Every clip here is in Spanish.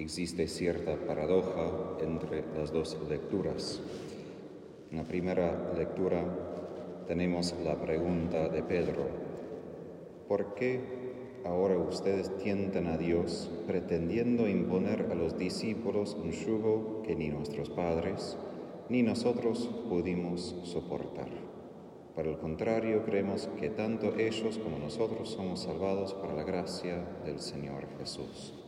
existe cierta paradoja entre las dos lecturas. En la primera lectura tenemos la pregunta de Pedro, ¿por qué ahora ustedes tientan a Dios pretendiendo imponer a los discípulos un yugo que ni nuestros padres ni nosotros pudimos soportar? Por el contrario, creemos que tanto ellos como nosotros somos salvados por la gracia del Señor Jesús.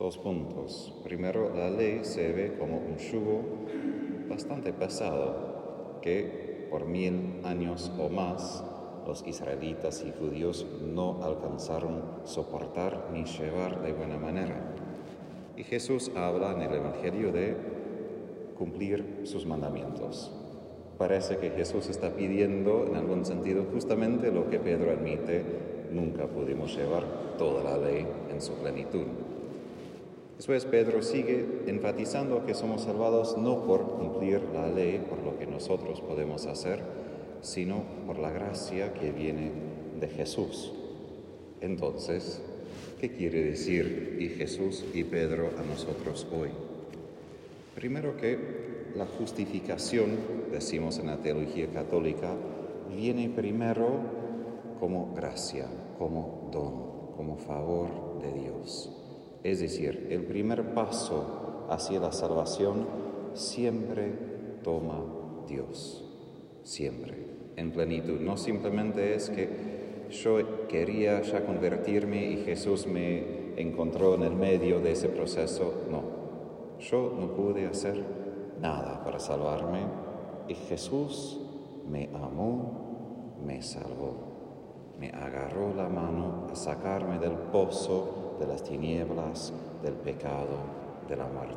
Dos puntos. Primero, la ley se ve como un yugo bastante pesado que por mil años o más los israelitas y judíos no alcanzaron soportar ni llevar de buena manera. Y Jesús habla en el Evangelio de cumplir sus mandamientos. Parece que Jesús está pidiendo en algún sentido justamente lo que Pedro admite, nunca pudimos llevar toda la ley en su plenitud. Después Pedro sigue enfatizando que somos salvados no por cumplir la ley, por lo que nosotros podemos hacer, sino por la gracia que viene de Jesús. Entonces, ¿qué quiere decir y Jesús y Pedro a nosotros hoy? Primero que la justificación, decimos en la teología católica, viene primero como gracia, como don, como favor de Dios. Es decir, el primer paso hacia la salvación siempre toma Dios, siempre, en plenitud. No simplemente es que yo quería ya convertirme y Jesús me encontró en el medio de ese proceso, no. Yo no pude hacer nada para salvarme y Jesús me amó, me salvó, me agarró la mano a sacarme del pozo de las tinieblas, del pecado, de la muerte.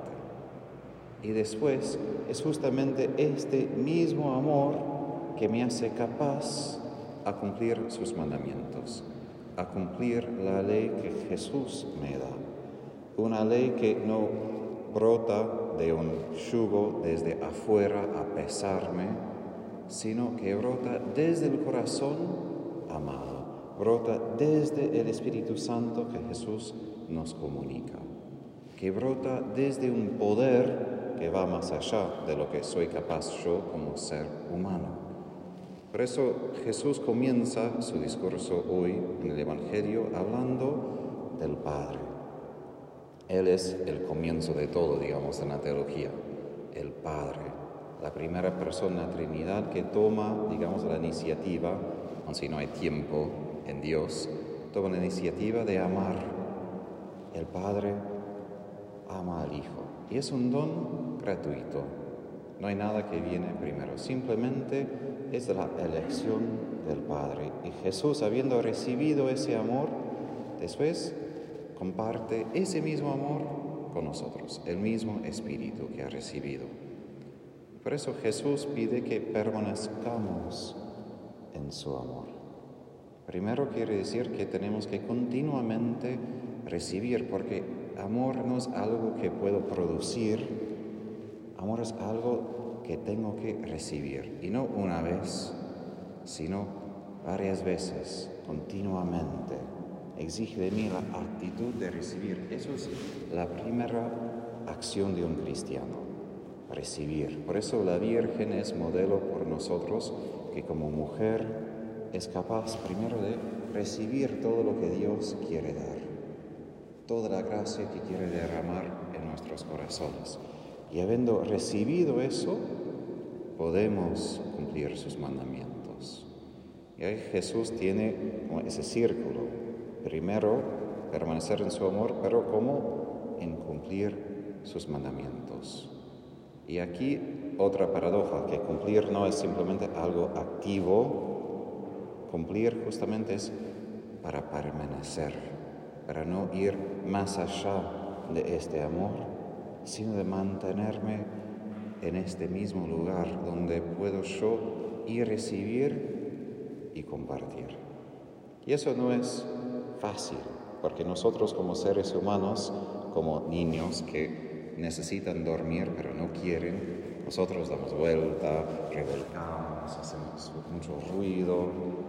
Y después es justamente este mismo amor que me hace capaz a cumplir sus mandamientos, a cumplir la ley que Jesús me da. Una ley que no brota de un yugo desde afuera a pesarme, sino que brota desde el corazón amado brota desde el Espíritu Santo que Jesús nos comunica, que brota desde un poder que va más allá de lo que soy capaz yo como ser humano. Por eso Jesús comienza su discurso hoy en el Evangelio hablando del Padre. Él es el comienzo de todo, digamos, en la teología, el Padre, la primera persona Trinidad que toma, digamos, la iniciativa, aun si no hay tiempo en Dios, toma la iniciativa de amar. El Padre ama al Hijo. Y es un don gratuito. No hay nada que viene primero. Simplemente es la elección del Padre. Y Jesús, habiendo recibido ese amor, después comparte ese mismo amor con nosotros, el mismo Espíritu que ha recibido. Por eso Jesús pide que permanezcamos en su amor. Primero quiere decir que tenemos que continuamente recibir, porque amor no es algo que puedo producir, amor es algo que tengo que recibir, y no una vez, sino varias veces, continuamente. Exige de mí la actitud de recibir. Eso es la primera acción de un cristiano, recibir. Por eso la Virgen es modelo por nosotros, que como mujer es capaz primero de recibir todo lo que Dios quiere dar, toda la gracia que quiere derramar en nuestros corazones. Y habiendo recibido eso, podemos cumplir sus mandamientos. Y ahí Jesús tiene ese círculo. Primero, permanecer en su amor, pero como en cumplir sus mandamientos. Y aquí otra paradoja, que cumplir no es simplemente algo activo, Cumplir justamente es para permanecer, para no ir más allá de este amor, sino de mantenerme en este mismo lugar donde puedo yo ir recibir y compartir. Y eso no es fácil, porque nosotros como seres humanos, como niños que necesitan dormir pero no quieren, nosotros damos vuelta, revolcamos, hacemos mucho ruido,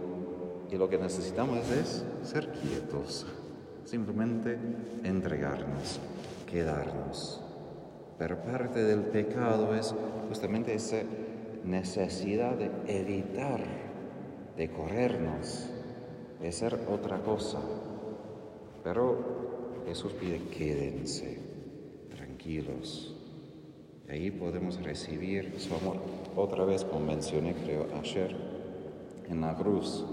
y lo que necesitamos es ser quietos, simplemente entregarnos, quedarnos. Pero parte del pecado es justamente esa necesidad de evitar, de corrernos, de ser otra cosa. Pero Jesús pide quédense, tranquilos. Y ahí podemos recibir su amor. Otra vez, como mencioné creo ayer, en la cruz,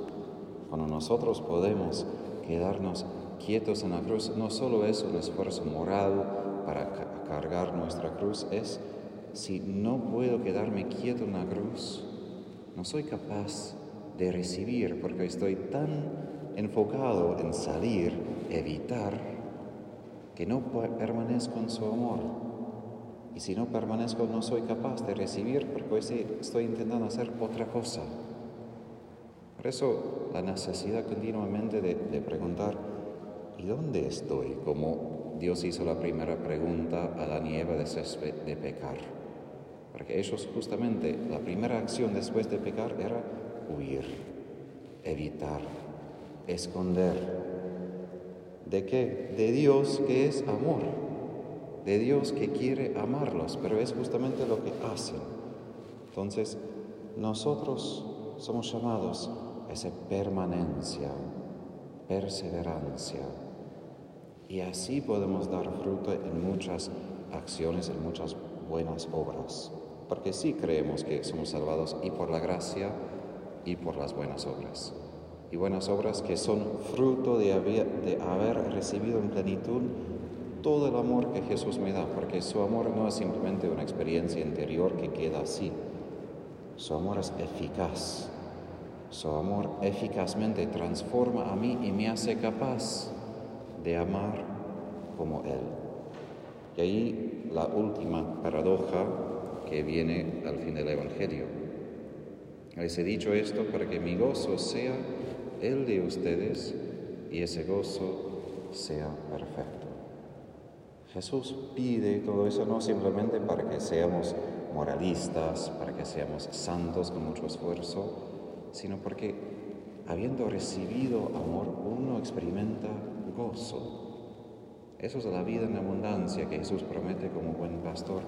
cuando nosotros podemos quedarnos quietos en la cruz, no solo es un esfuerzo moral para cargar nuestra cruz, es si no puedo quedarme quieto en la cruz, no soy capaz de recibir porque estoy tan enfocado en salir, evitar, que no permanezco en su amor. Y si no permanezco, no soy capaz de recibir porque estoy intentando hacer otra cosa. Por eso la necesidad continuamente de, de preguntar, ¿y dónde estoy? Como Dios hizo la primera pregunta a la nieve de césped de pecar. Porque ellos justamente, la primera acción después de pecar era huir, evitar, esconder. ¿De qué? De Dios que es amor, de Dios que quiere amarlos, pero es justamente lo que hacen. Entonces, nosotros somos llamados esa permanencia, perseverancia. Y así podemos dar fruto en muchas acciones, en muchas buenas obras. Porque sí creemos que somos salvados y por la gracia y por las buenas obras. Y buenas obras que son fruto de haber, de haber recibido en plenitud todo el amor que Jesús me da, porque su amor no es simplemente una experiencia interior que queda así. Su amor es eficaz, su amor eficazmente transforma a mí y me hace capaz de amar como Él. Y ahí la última paradoja que viene al fin del Evangelio. Les he dicho esto para que mi gozo sea el de ustedes y ese gozo sea perfecto. Jesús pide todo eso no simplemente para que seamos moralistas, para que seamos santos con mucho esfuerzo, sino porque habiendo recibido amor uno experimenta gozo. Eso es la vida en abundancia que Jesús promete como buen pastor.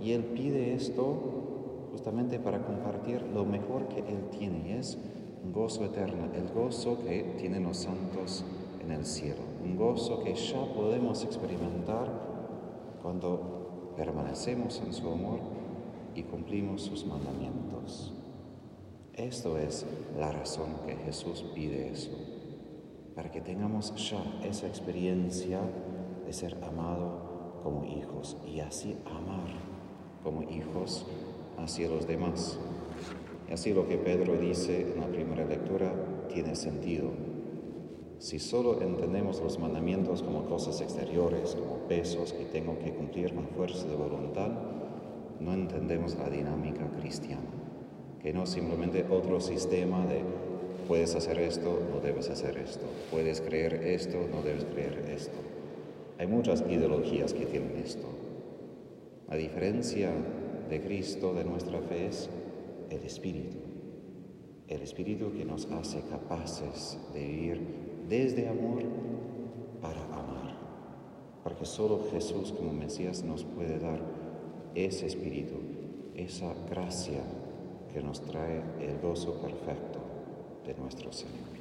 Y Él pide esto justamente para compartir lo mejor que Él tiene, y es un gozo eterno, el gozo que tienen los santos en el cielo, un gozo que ya podemos experimentar cuando permanecemos en su amor y cumplimos sus mandamientos. Esto es la razón que Jesús pide eso, para que tengamos ya esa experiencia de ser amado como hijos y así amar como hijos hacia los demás. Y así lo que Pedro dice en la primera lectura tiene sentido. Si solo entendemos los mandamientos como cosas exteriores, como pesos que tengo que cumplir con fuerza de voluntad, no entendemos la dinámica cristiana que no simplemente otro sistema de puedes hacer esto, no debes hacer esto, puedes creer esto, no debes creer esto. Hay muchas ideologías que tienen esto. La diferencia de Cristo, de nuestra fe, es el Espíritu. El Espíritu que nos hace capaces de vivir desde amor para amar. Porque solo Jesús como Mesías nos puede dar ese Espíritu, esa gracia que nos trae el gozo perfecto de nuestro Señor.